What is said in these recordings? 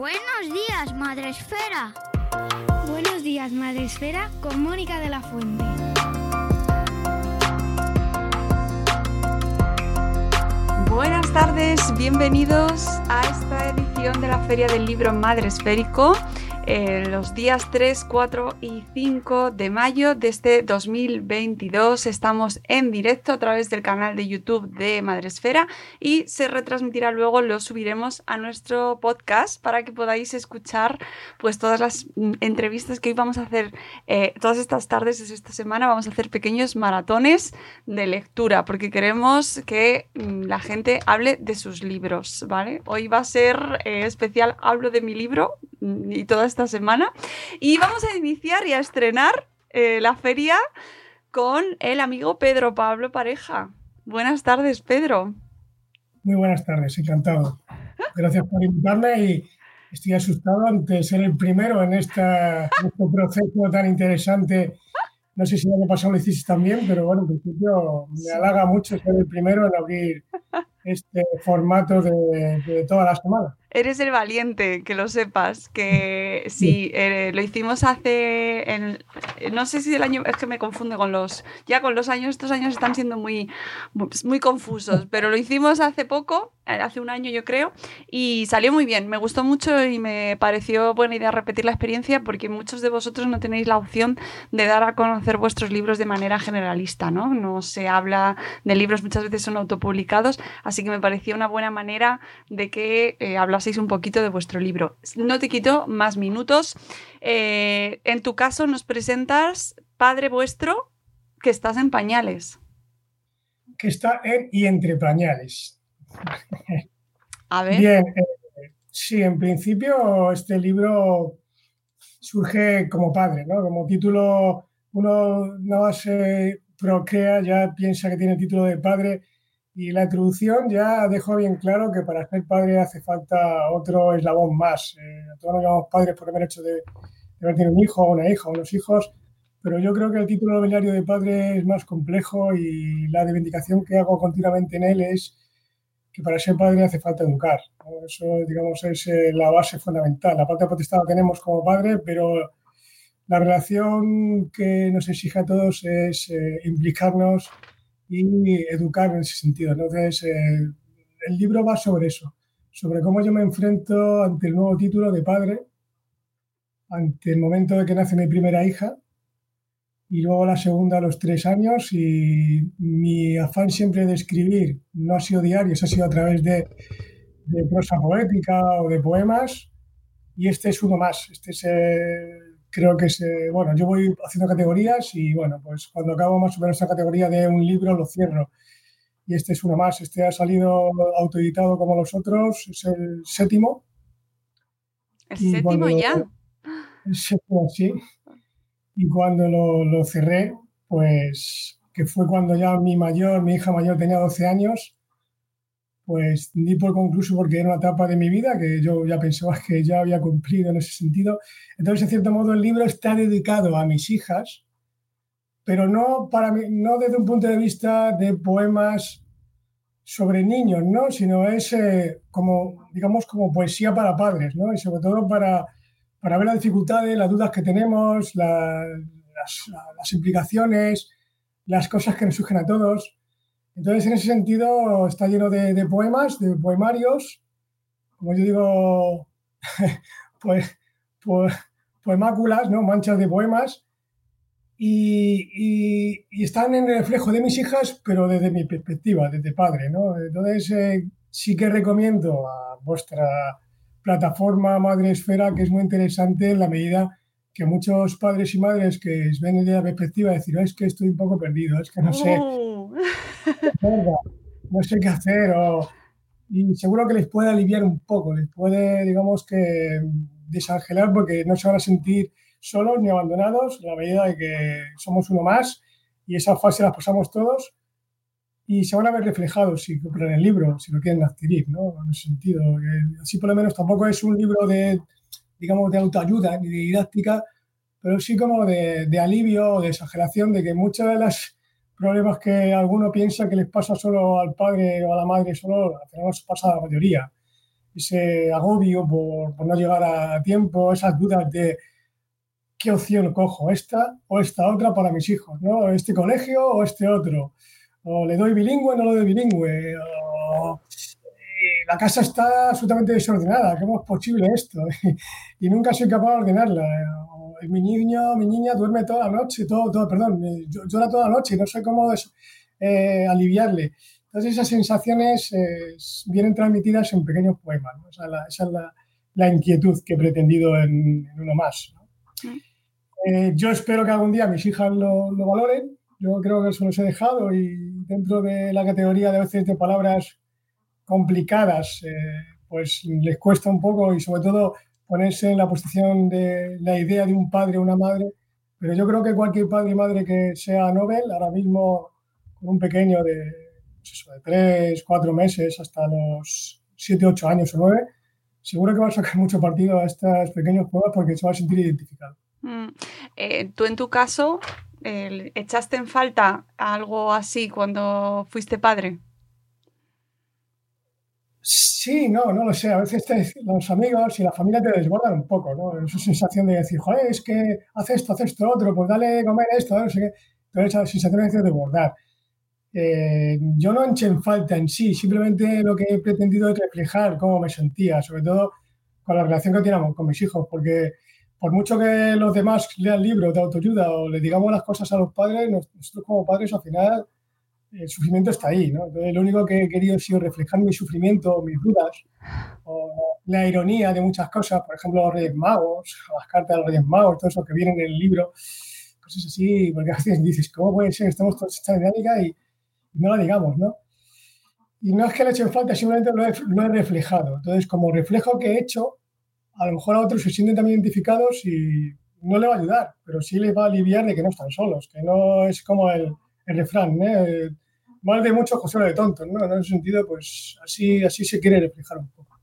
Buenos días, Madre Esfera. Buenos días, Madre Esfera, con Mónica de la Fuente. Buenas tardes, bienvenidos a esta edición de la Feria del Libro Madre Esférico. Los días 3, 4 y 5 de mayo de este 2022. Estamos en directo a través del canal de YouTube de Madresfera y se retransmitirá luego, lo subiremos a nuestro podcast para que podáis escuchar pues todas las mm, entrevistas que hoy vamos a hacer eh, todas estas tardes de esta semana. Vamos a hacer pequeños maratones de lectura porque queremos que mm, la gente hable de sus libros, ¿vale? Hoy va a ser eh, especial, hablo de mi libro y todas esta semana. Y vamos a iniciar y a estrenar eh, la feria con el amigo Pedro Pablo Pareja. Buenas tardes, Pedro. Muy buenas tardes, encantado. Gracias por invitarme y estoy asustado ante ser el primero en, esta, este proceso tan interesante. No sé si el año pasado lo hiciste también, pero bueno, en principio me halaga mucho ser el primero en abrir este formato de, de toda la semana. Eres el valiente, que lo sepas, que sí, eh, lo hicimos hace, no sé si el año, es que me confunde con los, ya con los años, estos años están siendo muy, muy confusos, pero lo hicimos hace poco, eh, hace un año yo creo, y salió muy bien, me gustó mucho y me pareció buena idea repetir la experiencia porque muchos de vosotros no tenéis la opción de dar a conocer vuestros libros de manera generalista, ¿no? No se habla de libros, muchas veces son autopublicados, así que me pareció una buena manera de que eh, un poquito de vuestro libro. No te quito más minutos. Eh, en tu caso nos presentas Padre Vuestro, que estás en pañales. Que está en y entre pañales. A ver. Bien, eh, sí, en principio este libro surge como padre, ¿no? Como título, uno no se procrea, ya piensa que tiene título de padre y la introducción ya dejó bien claro que para ser padre hace falta otro eslabón más. Eh, todos nos llamamos padres por mero hecho de, de haber tenido un hijo, una hija, unos hijos, pero yo creo que el título nobiliario de padre es más complejo y la reivindicación que hago continuamente en él es que para ser padre hace falta educar. Eso, digamos, es eh, la base fundamental. La parte potestad la tenemos como padre, pero la relación que nos exige a todos es eh, implicarnos y educar en ese sentido. Entonces, eh, el libro va sobre eso, sobre cómo yo me enfrento ante el nuevo título de padre, ante el momento de que nace mi primera hija y luego la segunda a los tres años y mi afán siempre de escribir no ha sido diario, ha sido a través de, de prosa poética o de poemas y este es uno más, este es el creo que se, bueno, yo voy haciendo categorías y bueno, pues cuando acabo más o menos esta categoría de un libro lo cierro. Y este es uno más, este ha salido autoeditado como los otros, es el séptimo. ¿El séptimo ya? El séptimo, sí. Y cuando lo, lo cerré, pues que fue cuando ya mi mayor, mi hija mayor tenía 12 años, pues ni por concluso porque era una etapa de mi vida que yo ya pensaba que ya había cumplido en ese sentido. Entonces, en cierto modo, el libro está dedicado a mis hijas, pero no, para mí, no desde un punto de vista de poemas sobre niños, ¿no? sino es eh, como, digamos, como poesía para padres, ¿no? y sobre todo para, para ver las dificultades, las dudas que tenemos, las, las implicaciones, las cosas que nos surgen a todos. Entonces, en ese sentido, está lleno de, poemas, de poemarios, como yo digo, pues, pues, poemáculas, ¿no? manchas de poemas, y, están en el reflejo de mis hijas, pero desde mi perspectiva, desde padre. ¿no? Entonces, eh, sí que recomiendo a vuestra plataforma Madre Esfera, que es muy interesante en la medida que muchos padres y madres que ven desde la perspectiva de decir, es que estoy un poco perdido, es que no sé. No sé qué hacer y seguro que les puede aliviar un poco, les puede, digamos que, desangelar porque no se van a sentir solos ni abandonados en la medida de que somos uno más y esa fase la pasamos todos y se van a ver reflejados si compran el libro, si lo quieren adquirir, ¿no? En ese sentido. Así por lo menos tampoco es un libro de, digamos, de autoayuda ni de didáctica, pero sí como de, de alivio o de exageración de que muchas de las problemas que alguno piensa que les pasa solo al padre o a la madre, solo al final nos pasa a la mayoría. ese agobio por, por, no llegar a tiempo, esas dudas de qué opción cojo, esta o esta otra para mis hijos, ¿no? Este colegio o este otro. O le doy bilingüe o no le doy bilingüe. O, la casa está absolutamente desordenada, ¿cómo es posible esto? y nunca soy capaz de ordenarla. Mi niño, mi niña duerme toda la noche, todo, todo, perdón, eh, llora toda la noche y no sé cómo eh, aliviarle. Entonces esas sensaciones eh, vienen transmitidas en pequeños poemas. ¿no? Esa es, la, esa es la, la, inquietud que he pretendido en, en uno más. ¿no? Eh, yo espero que algún día mis hijas lo, lo, valoren. Yo creo que eso los he dejado y dentro de la categoría de a veces de palabras complicadas, pues les cuesta un poco y sobre todo ponerse en la posición de la idea de un padre o una madre. Pero yo creo que cualquier padre y madre que sea Nobel, ahora mismo con un pequeño de pues eso, de tres, cuatro meses hasta los siete, ocho años o nueve, seguro que va a sacar mucho partido a estos pequeños juegos porque se va a sentir identificado. Mm. Eh, Tú en tu caso, ¿echaste en falta algo así cuando fuiste padre? Sí, no, no lo sé. A veces te, los amigos y la familia te desbordan un poco, ¿no? Esa sensación de decir, joder, es que hace esto, hace esto, otro, pues dale comer esto, no sé qué. Pero esa sensación de desbordar. Eh, yo no eché en falta en sí, simplemente lo que he pretendido es reflejar cómo me sentía, sobre todo con la relación que teníamos con mis hijos, porque por mucho que los demás lean libros de autoayuda o le digamos las cosas a los padres, nosotros como padres al final el sufrimiento está ahí, ¿no? Entonces, lo único que he querido ha sido reflejar mi sufrimiento, mis dudas, o la ironía de muchas cosas, por ejemplo, los Reyes Magos, las cartas de los Reyes Magos, todo eso que viene en el libro, cosas así, porque a veces dices, ¿cómo puede ser estamos todos esta dinámica y no la digamos, ¿no? Y no es que le eche falta, simplemente lo he, lo he, reflejado. Entonces, como reflejo que he hecho, a lo mejor a otros se sienten también identificados y no le va a ayudar, pero sí les va a aliviar de que no están solos, que no es como el, el refrán, ¿eh? mal de mucho, José de tontos, ¿no? En ese sentido, pues así, así se quiere reflejar un poco.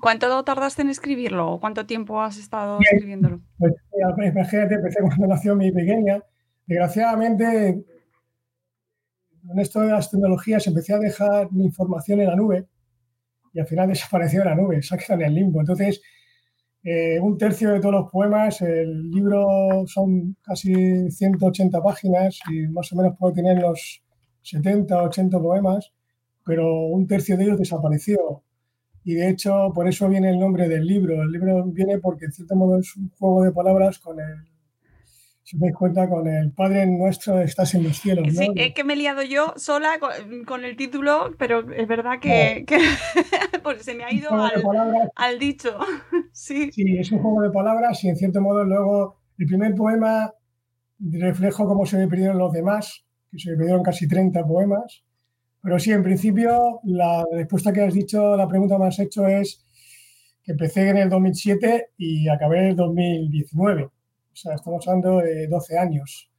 ¿Cuánto tardaste en escribirlo o cuánto tiempo has estado Bien, escribiéndolo? Pues imagínate, empecé cuando nació mi pequeña. Desgraciadamente, en esto de las tecnologías empecé a dejar mi información en la nube y al final desapareció de la nube, se ha quedado en el limbo. Entonces, eh, un tercio de todos los poemas, el libro son casi 180 páginas y más o menos puede tener los 70, 80 poemas, pero un tercio de ellos desapareció. Y de hecho, por eso viene el nombre del libro. El libro viene porque, en cierto modo, es un juego de palabras con el si os dais cuenta, con el Padre Nuestro estás en los cielos. ¿no? Sí, es que me he liado yo sola con, con el título, pero es verdad que, que pues se me ha ido al, al, dicho. Sí. sí, es un juego de palabras y en cierto modo luego el primer poema reflejo cómo se me perdieron los demás, que se me perdieron casi 30 poemas. Pero sí, en principio, la respuesta que has dicho, la pregunta que me has hecho es que empecé en el 2007 y acabé en el 2019. O sea, estamos hablando de 12 años.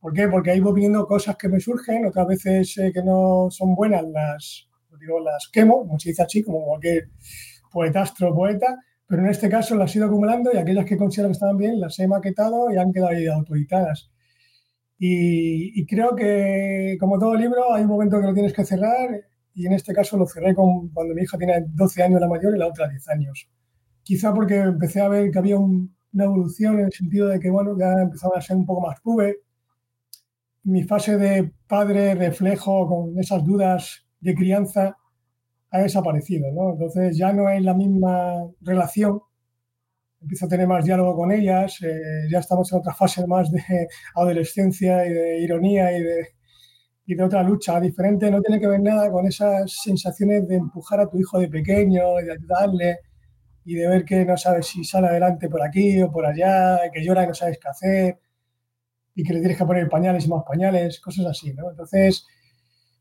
¿Por qué? Porque ahí voy viendo cosas que me surgen, otras veces eh, que no son buenas las, digo, las quemo, como se dice así, como cualquier poetastro poeta, pero en este caso las he ido acumulando y aquellas que considero que estaban bien las he maquetado y han quedado ahí autoeditadas. Y, creo que, como todo libro, hay un momento que lo tienes que cerrar y en este caso lo cerré con, cuando mi hija tiene 12 años la mayor y la otra 10 años. Quizá porque empecé a ver que había un, una evolución en el sentido de que, bueno, ya empezaba a ser un poco más puber. Mi fase de padre reflejo con esas dudas de crianza ha desaparecido, ¿no? Entonces ya no es la misma relación. Empiezo a tener más diálogo con ellas, eh, ya estamos en otra fase más de adolescencia y de ironía y de, y de otra lucha diferente. No tiene que ver nada con esas sensaciones de empujar a tu hijo de pequeño y de ayudarle y de ver que no sabes si sale adelante por aquí o por allá, que llora y no sabes qué hacer, y que le tienes que poner pañales y más pañales, cosas así, ¿no? Entonces,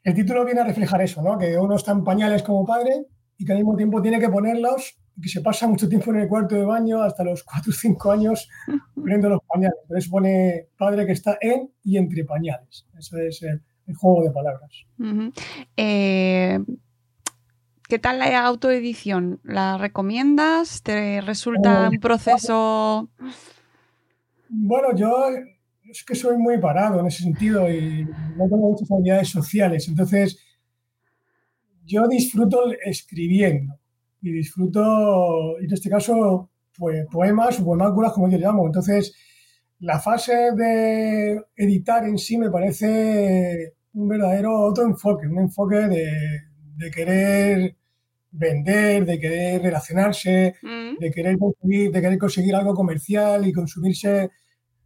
el título viene a reflejar eso, ¿no? Que uno está en pañales como padre y que al mismo tiempo tiene que ponerlos, y que se pasa mucho tiempo en el cuarto de baño, hasta los 4 o 5 años, poniendo los pañales. Entonces pone padre que está en y entre pañales. Eso es el, el juego de palabras. Uh -huh. eh... ¿Qué tal la autoedición? ¿La recomiendas? ¿Te resulta un proceso...? Bueno, yo es que soy muy parado en ese sentido y no tengo muchas habilidades sociales. Entonces, yo disfruto escribiendo. y disfruto, en este caso, pues, poemas o poemáculas, como yo llamo. Entonces, la fase de editar en sí me parece un verdadero otro enfoque, un enfoque de, querer vender, de querer relacionarse, mm. de, querer conseguir, de querer conseguir algo comercial y consumirse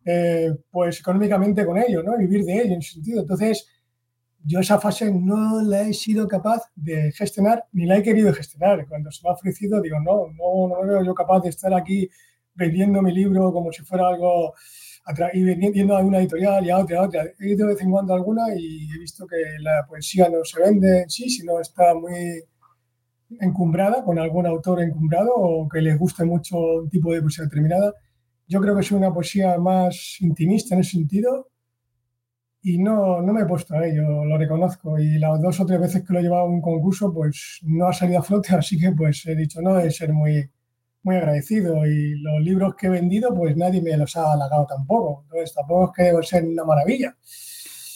eh, pues económicamente con ello, ¿no? Vivir de ello en ese sentido. Entonces, yo esa fase no la he sido capaz de gestionar ni la he querido gestionar. Cuando se me ha ofrecido, digo, no, no, no me veo yo capaz de estar aquí vendiendo mi libro como si fuera algo y vendiendo a una editorial y a otra, a otra. He ido de vez en cuando alguna y he visto que la poesía no se vende en sí, sino está muy encumbrada con algún autor encumbrado o que les guste mucho un tipo de poesía determinada. Yo creo que es una poesía más intimista en ese sentido y no, no me he puesto a ello, lo reconozco. Y las dos o tres veces que lo he llevado a un concurso, pues no ha salido a flote, así que pues he dicho, no de ser muy, muy agradecido. Y los libros que he vendido, pues nadie me los ha halagado tampoco. Entonces tampoco es que debo ser una maravilla.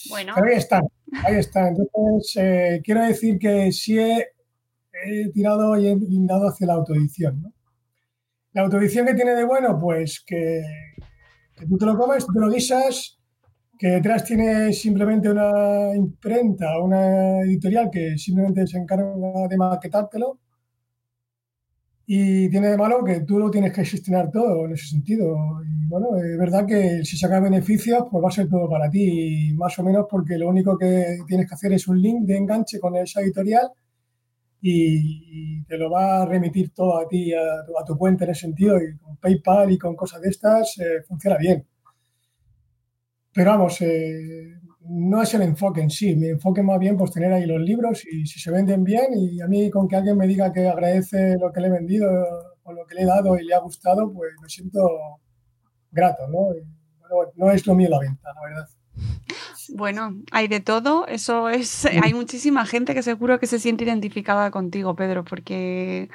Bueno. Pero ahí están, ahí están. Entonces, eh, quiero decir que sí he, tirado y he blindado hacia la autoedición. ¿no? La autoedición que tiene de bueno, pues que, que tú te lo comes, tú te lo guisas, que detrás tiene simplemente una imprenta, una editorial que simplemente se encarga de maquetártelo. Y tiene de malo que tú lo tienes que gestionar todo en ese sentido. Y bueno, es verdad que si sacas beneficios, pues va a ser todo para ti, más o menos porque lo único que tienes que hacer es un link de enganche con esa editorial y, te lo va a remitir todo a ti, a, tu cuenta en ese sentido. Y con PayPal y con cosas de estas eh, funciona bien. Pero vamos, eh, no es el enfoque en sí. Mi enfoque más bien pues tener ahí los libros y si se venden bien y a mí con que alguien me diga que agradece lo que le he vendido o lo que le he dado y le ha gustado, pues me siento grato, ¿no? no es lo mío la venta, la verdad. Bueno, hay de todo. Eso es. Hay muchísima gente que seguro que se siente identificada contigo, Pedro, porque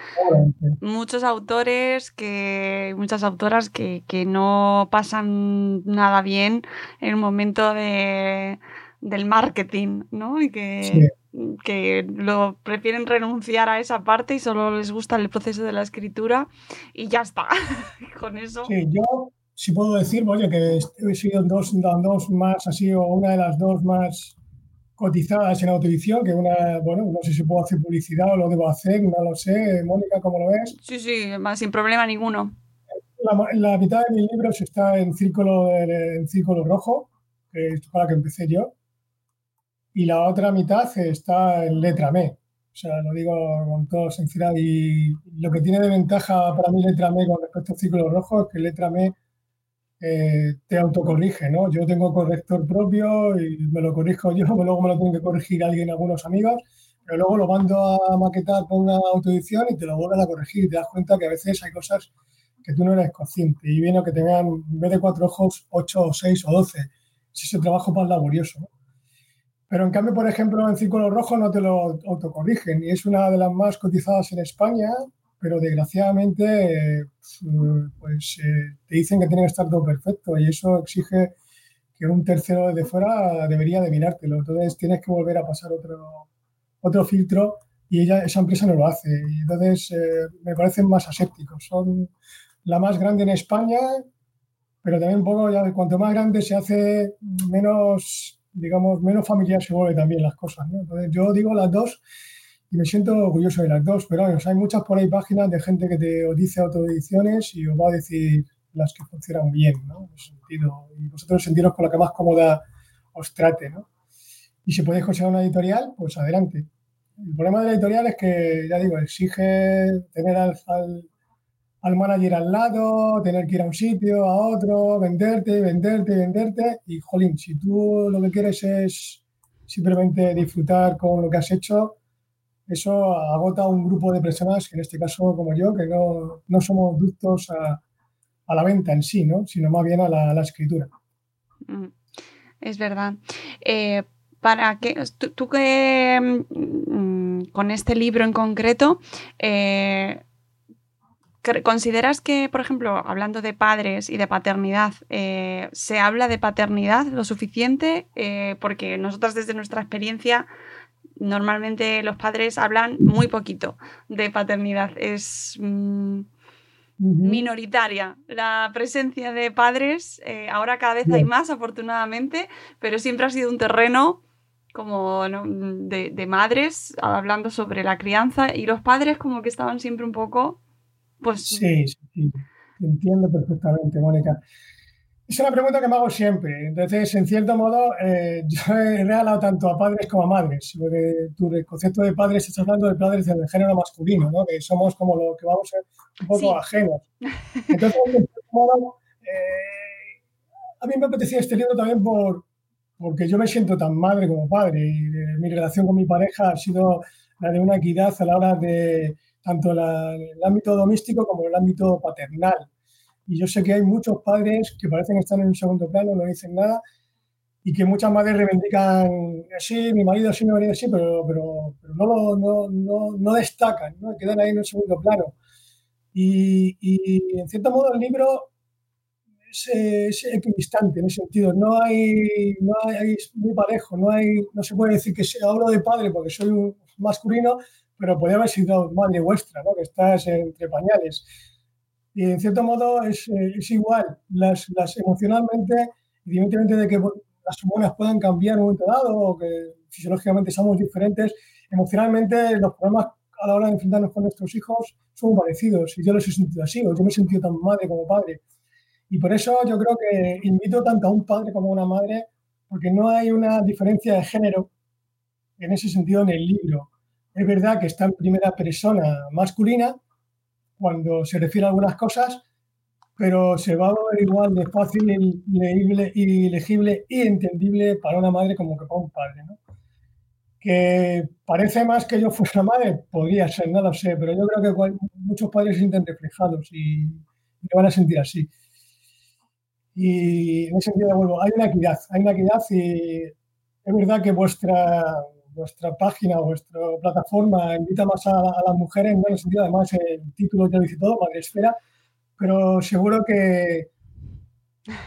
muchos autores que. muchas autoras que, no pasan nada bien en el momento de, del marketing, ¿no? Y que, que lo prefieren renunciar a esa parte y solo les gusta el proceso de la escritura y ya está. Con eso. Sí, yo si puedo decir, oye, que he sido dos, dos más, así, o una de las dos más cotizadas en autovisión, que una, bueno, no sé si puedo hacer publicidad o lo debo hacer, no lo sé. Mónica, ¿cómo lo ves? Sí, sí, sin problema ninguno. La, mitad de mis libros está en círculo, en círculo rojo, que es para que empecé yo, y la otra mitad está en letra M. O sea, lo digo con toda sinceridad. Y lo que tiene de ventaja para mí letra M con respecto al círculo rojo es que letra M eh, te autocorrige, ¿no? Yo tengo corrector propio y me lo corrijo yo, luego me lo tiene que corregir alguien, algunos amigos, pero luego lo mando a maquetar con una autoedición y te lo vuelven a corregir y te das cuenta que a veces hay cosas que tú no eres consciente y viene que te vean, en vez de cuatro ojos, ocho o seis o doce. Es ese trabajo más laborioso. Pero en cambio, por ejemplo, en Círculo Rojo no te lo autocorrigen y es una de las más cotizadas en España pero desgraciadamente pues eh, te dicen que tiene que estar todo perfecto y eso exige que un tercero de fuera debería de mirártelo. Entonces tienes que volver a pasar otro, otro filtro y ella, esa empresa no lo hace. Y entonces eh, me parecen más asépticos. Son la más grande en España, pero también un poco, ya, cuanto más grande se hace, menos, digamos, menos familiar se vuelve también las cosas. Entonces yo digo las dos y me siento orgulloso de las dos, pero hay muchas por ahí páginas de gente que te dice autoediciones y os va a decir las que funcionan bien, ¿no? En sentido, y vosotros sentiros con la que más cómoda os trate, ¿no? Y si podéis conseguir una editorial, pues adelante. El problema de la editorial es que, ya digo, exige tener al, al, manager al lado, tener que ir a un sitio, a otro, venderte, venderte, venderte. Y, jolín, si tú lo que quieres es simplemente disfrutar con lo que has hecho, eso agota a un grupo de personas, que en este caso como yo, que no, no somos ductos a, a, la venta en sí, ¿no? sino más bien a la, escritura. Mm, es verdad. Eh, para que tú, que mm, con este libro en concreto, eh, ¿consideras que, por ejemplo, hablando de padres y de paternidad, eh, se habla de paternidad lo suficiente? porque nosotras desde nuestra experiencia normalmente los padres hablan muy poquito de paternidad. Es mm, minoritaria la presencia de padres. Eh, ahora cada vez hay más, afortunadamente, pero siempre ha sido un terreno como de, madres hablando sobre la crianza y los padres como que estaban siempre un poco, pues... Sí, sí, entiendo perfectamente, Mónica. Es una pregunta que me hago siempre. Entonces, en cierto modo, eh, yo he regalado tanto a padres como a madres, porque tu concepto de padres estás hablando de padres del género masculino, ¿no? que somos como lo que vamos a ser un poco ajenos. Entonces, en cierto modo, eh, a mí me apetecía este libro también por, porque yo me siento tan madre como padre y mi relación con mi pareja ha sido la de una equidad a la hora de tanto el ámbito doméstico como el ámbito paternal. Y yo sé que hay muchos padres que parecen que están en un segundo plano, no dicen nada, y que muchas madres reivindican así, mi marido así, mi marido así, pero, pero, pero no, no, no, no, destacan, ¿no? quedan ahí en un segundo plano. Y, y, en cierto modo el libro es, es, equidistante en ese sentido. No hay, no hay, muy parejo, no, hay, no se puede decir que sea, hablo de padre porque soy un masculino, pero podría haber sido madre vuestra, ¿no? que estás entre pañales. Y en cierto modo es, eh, es igual, las, las, emocionalmente, independientemente de que las hormonas puedan cambiar en un momento dado o que fisiológicamente somos diferentes, emocionalmente los problemas a la hora de enfrentarnos con nuestros hijos son parecidos y yo los he sentido así, yo me he sentido tan madre como padre. Y por eso yo creo que invito tanto a un padre como a una madre, porque no hay una diferencia de género en ese sentido en el libro. Es verdad que está en primera persona masculina, cuando se refiere a algunas cosas, pero se va a ver igual de fácil, legible y legible y entendible para una madre como que para un padre. ¿no? Que parece más que yo fuera madre, podría ser, no lo sé, pero yo creo que muchos padres se sienten reflejados y, y van a sentir así. Y en ese sentido, vuelvo, hay una equidad, hay una equidad y es verdad que vuestra, vuestra página, vuestra plataforma invita más a, las mujeres, en el sentido, además el título ya lo dice todo, Madre Esfera, pero seguro que,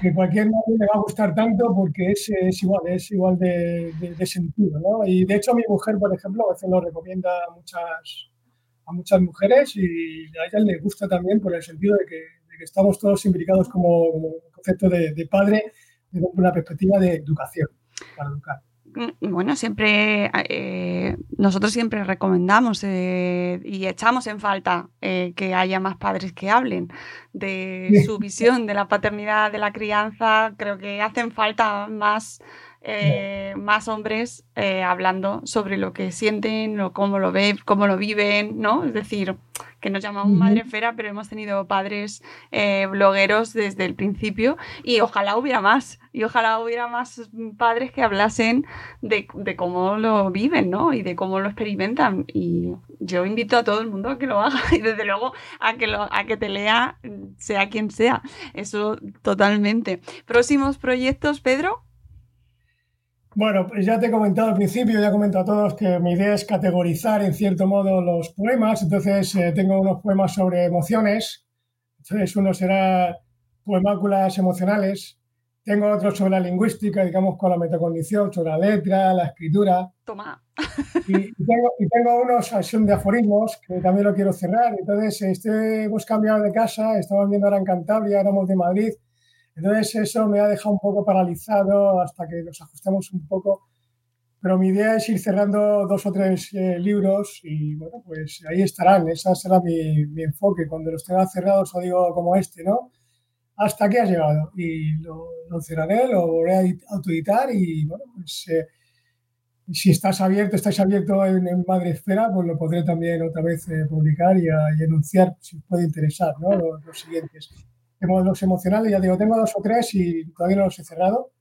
que cualquier madre le va a gustar tanto porque es, es igual, es igual de, de, sentido, ¿no? Y de hecho mi mujer, por ejemplo, a veces lo recomienda a muchas, a muchas mujeres y a ella le gusta también por el sentido de que, de estamos todos implicados como, como concepto de, de padre desde una perspectiva de educación, para educar. Mm, bueno, siempre, eh, nosotros siempre recomendamos eh, y echamos en falta eh, que haya más padres que hablen de su visión de la paternidad, de la crianza. Creo que hacen falta más, más hombres hablando sobre lo que sienten, o cómo lo ven, cómo lo viven, ¿no? Es decir, que nos llamamos Madre Fera, pero hemos tenido padres eh, blogueros desde el principio y ojalá hubiera más, y ojalá hubiera más padres que hablasen de, cómo lo viven, ¿no? Y de cómo lo experimentan. Y yo invito a todo el mundo a que lo haga y desde luego a que, lo, a que te lea, sea quien sea. Eso totalmente. Próximos proyectos, Pedro. Bueno, pues ya te he comentado al principio, ya he comentado a todos que mi idea es categorizar en cierto modo los poemas. Entonces, eh, tengo unos poemas sobre emociones. Entonces, uno será poemáculas emocionales. Tengo otro sobre la lingüística, digamos, con la metacondición, sobre la letra, la escritura. Toma. Y, tengo, y tengo unos de aforismos que también lo quiero cerrar. Entonces, este, hemos cambiado de casa, estamos viendo ahora en Cantabria, éramos de Madrid entonces eso me ha dejado un poco paralizado hasta que nos ajustemos un poco. Pero mi idea es ir cerrando dos o tres eh, libros y bueno, pues ahí estarán. Ese será mi, mi, enfoque. Cuando los tenga cerrados o digo como este, ¿no? Hasta aquí has llegado. Y lo, lo cerraré, lo volveré a autoeditar y bueno, pues eh, si estás abierto, estáis abierto en, en Madre Esfera, pues lo podré también otra vez eh, publicar y, a, y, anunciar si os puede interesar, ¿no? Los, los siguientes los emocionales, ya digo, tengo dos o tres y todavía no los he cerrado,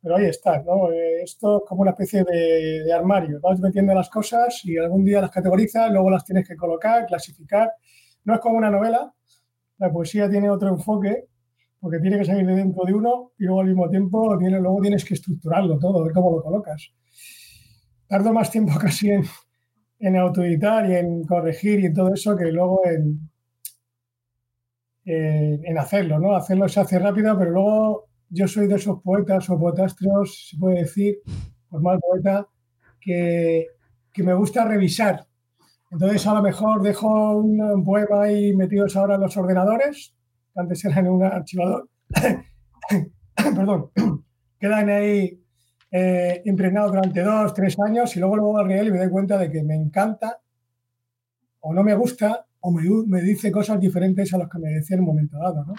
pero ahí está, ¿no? Eh, esto es como una especie de, armario, vas metiendo las cosas y algún día las categorizas, luego las tienes que colocar, clasificar. No es como una novela, la poesía tiene otro enfoque, porque tiene que salir de dentro de uno y luego al mismo tiempo tiene, luego tienes que estructurarlo todo, ver cómo lo colocas. Tardo más tiempo casi en, en autoeditar y en corregir y en todo eso que luego en, en hacerlo, ¿no? Hacerlo se hace rápido, pero luego yo soy de esos poetas o poetastros, se puede decir, por mal poeta, que que me gusta revisar. Entonces, a lo mejor dejo un, poema ahí metidos ahora en los ordenadores, antes eran en un archivador, perdón, quedan ahí eh, impregnados durante dos, tres años y luego lo vuelvo a leer y me doy cuenta de que me encanta o no me gusta o me, dice cosas diferentes a las que me decía en un momento dado. ¿no?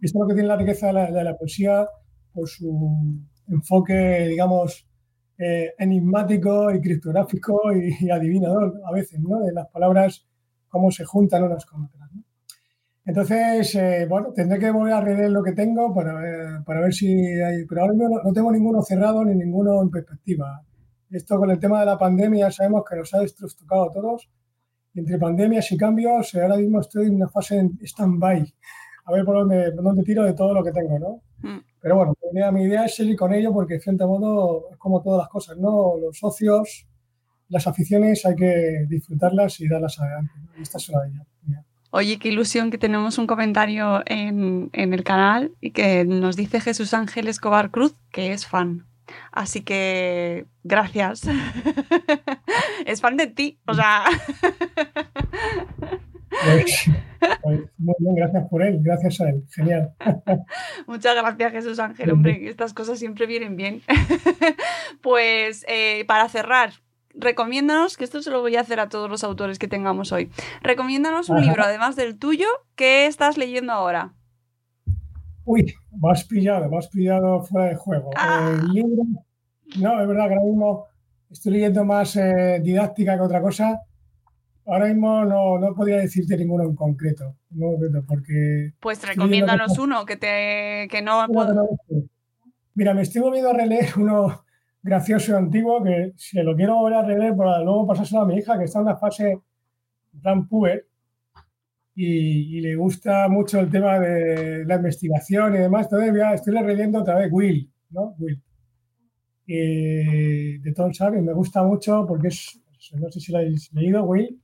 Esto es lo que tiene la riqueza de la, poesía por su enfoque, digamos, eh, enigmático y criptográfico y, adivinador a veces, ¿no? De las palabras, cómo se juntan unas con otras. Entonces, eh, bueno, tendré que volver a releer lo que tengo para, para ver si hay. Pero ahora mismo no, tengo ninguno cerrado ni ninguno en perspectiva. Esto con el tema de la pandemia sabemos que nos ha destrozado a todos. Entre pandemias y cambios, ahora mismo estoy en una fase en stand-by. A ver por dónde, por dónde tiro de todo lo que tengo, ¿no? Mm. Pero bueno, mi idea, es seguir con ello porque, de cierto modo, es como todas las cosas, ¿no? Los socios, las aficiones, hay que disfrutarlas y darlas adelante. Y esta es una de ellas. Oye, qué ilusión que tenemos un comentario en, el canal y que nos dice Jesús Ángel Escobar Cruz que es fan. Así que gracias. es fan de ti, o sea. Pues, pues, muy bien, gracias por él, gracias a él, genial. Muchas gracias Jesús Ángel, hombre, estas cosas siempre vienen bien. pues eh, para cerrar, recomiéndanos, que esto se lo voy a hacer a todos los autores que tengamos hoy, recomiéndanos un libro, además del tuyo, que estás leyendo ahora. Uy, me has pillado, me has pillado fuera de juego. Ah. El libro, no, es verdad que ahora mismo estoy leyendo más eh, didáctica que otra cosa. Ahora mismo no, no podría decirte ninguno en concreto, porque... Pues recomiéndanos uno que, te, que no... Mira, me estoy volviendo a releer uno gracioso y antiguo que si lo quiero volver a releer para luego pasárselo a mi hija que está en una fase tan puber y, le gusta mucho el tema de la investigación y demás. Todavía estoy releyendo otra vez Will, ¿no? Will. de Tom Sawyer me gusta mucho porque es, no sé si lo habéis leído, Will,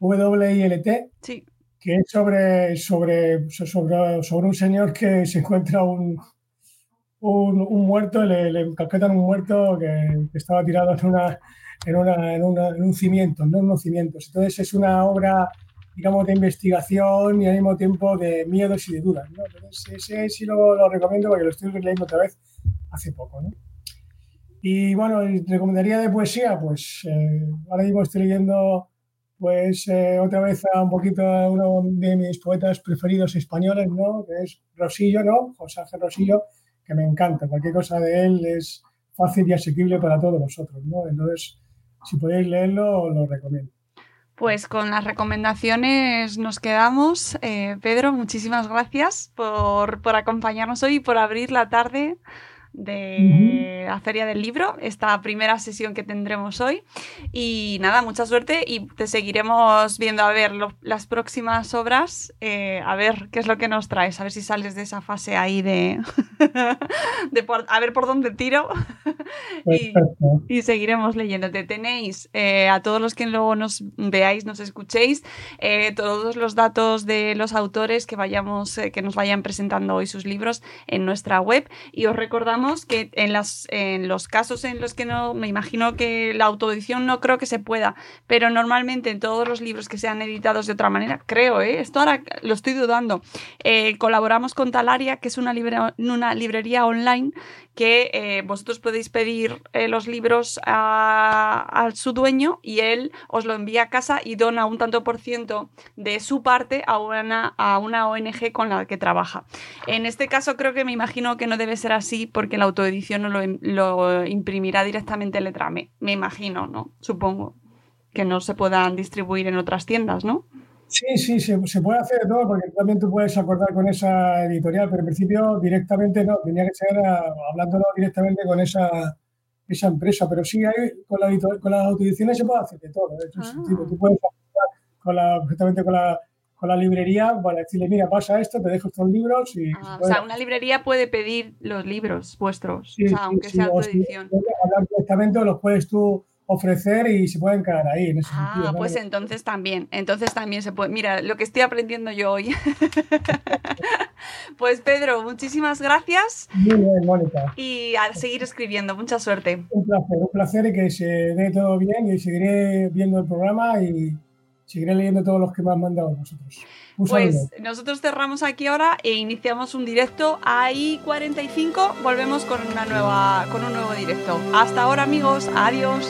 W-I-L-T, sí. que es sobre, sobre, sobre, sobre un señor que se encuentra un, un, un muerto, le, le un muerto que, estaba tirado en, una, en, una, en, una, en un cimiento, no en unos cimientos. Entonces es una obra, digamos, de investigación y al mismo tiempo de miedos y de dudas. ¿no? Entonces ese sí lo, lo, recomiendo porque lo estoy leyendo otra vez hace poco. ¿no? Y bueno, recomendaría de poesía, pues eh, ahora mismo estoy leyendo pues eh, otra vez a un poquito a uno de mis poetas preferidos españoles, ¿no? Que es Rosillo, ¿no? José Ángel Rosillo, que me encanta. Cualquier cosa de él es fácil y asequible para todos nosotros, ¿no? Entonces, si podéis leerlo, lo recomiendo. Pues con las recomendaciones nos quedamos. Eh, Pedro, muchísimas gracias por, por acompañarnos hoy y por abrir la tarde de la Feria del Libro, esta primera sesión que tendremos hoy. Y nada, mucha suerte y te seguiremos viendo a ver las próximas obras, eh, a ver qué es lo que nos traes, a ver si sales de esa fase ahí de, de a ver por dónde tiro y, seguiremos leyéndote. Tenéis eh, a todos los que luego nos veáis, nos escuchéis, eh, todos los datos de los autores que, vayamos, que nos vayan presentando hoy sus libros en nuestra web y os recordamos que en, los casos en los que no, me imagino que la autoedición no creo que se pueda, pero normalmente en todos los libros que sean editados de otra manera, creo, ¿eh? esto ahora lo estoy dudando, eh, colaboramos con Talaria, que es una, librería online que eh, vosotros podéis pedir los libros a, su dueño y él os lo envía a casa y dona un tanto por ciento de su parte a una, a una ONG con la que trabaja. En este caso creo que me imagino que no debe ser así porque la autoedición no lo, lo imprimirá directamente Letrame. Me imagino, ¿no? Supongo que no se puedan distribuir en otras tiendas, ¿no? Sí, sí, se, puede hacer de todo porque también tú puedes acordar con esa editorial, pero en principio directamente no, tenía que ser hablándolo directamente con esa, esa empresa. Pero sí, hay, con, la, con las autoediciones se puede hacer de todo. Ah. Tú puedes con la, con la, con la librería para decirle, mira, pasa esto, te dejo estos libros. Y ah, o sea, una librería puede pedir los libros vuestros, aunque sea autoedición. hablar directamente los puedes tú ofrecer y se pueden quedar ahí en ese ah, pues entonces también, entonces también se puede. Mira, lo que estoy aprendiendo yo hoy. Pues Pedro, muchísimas gracias. Muy bien, Mónica. Y a seguir escribiendo. Mucha suerte. Un placer, un placer y que se dé todo bien y seguiré viendo el programa y seguiré leyendo todos los que me han mandado vosotros. pues nosotros cerramos aquí ahora e iniciamos un directo. Ahí 45 volvemos con una nueva con un nuevo directo. Hasta ahora, amigos. Adiós.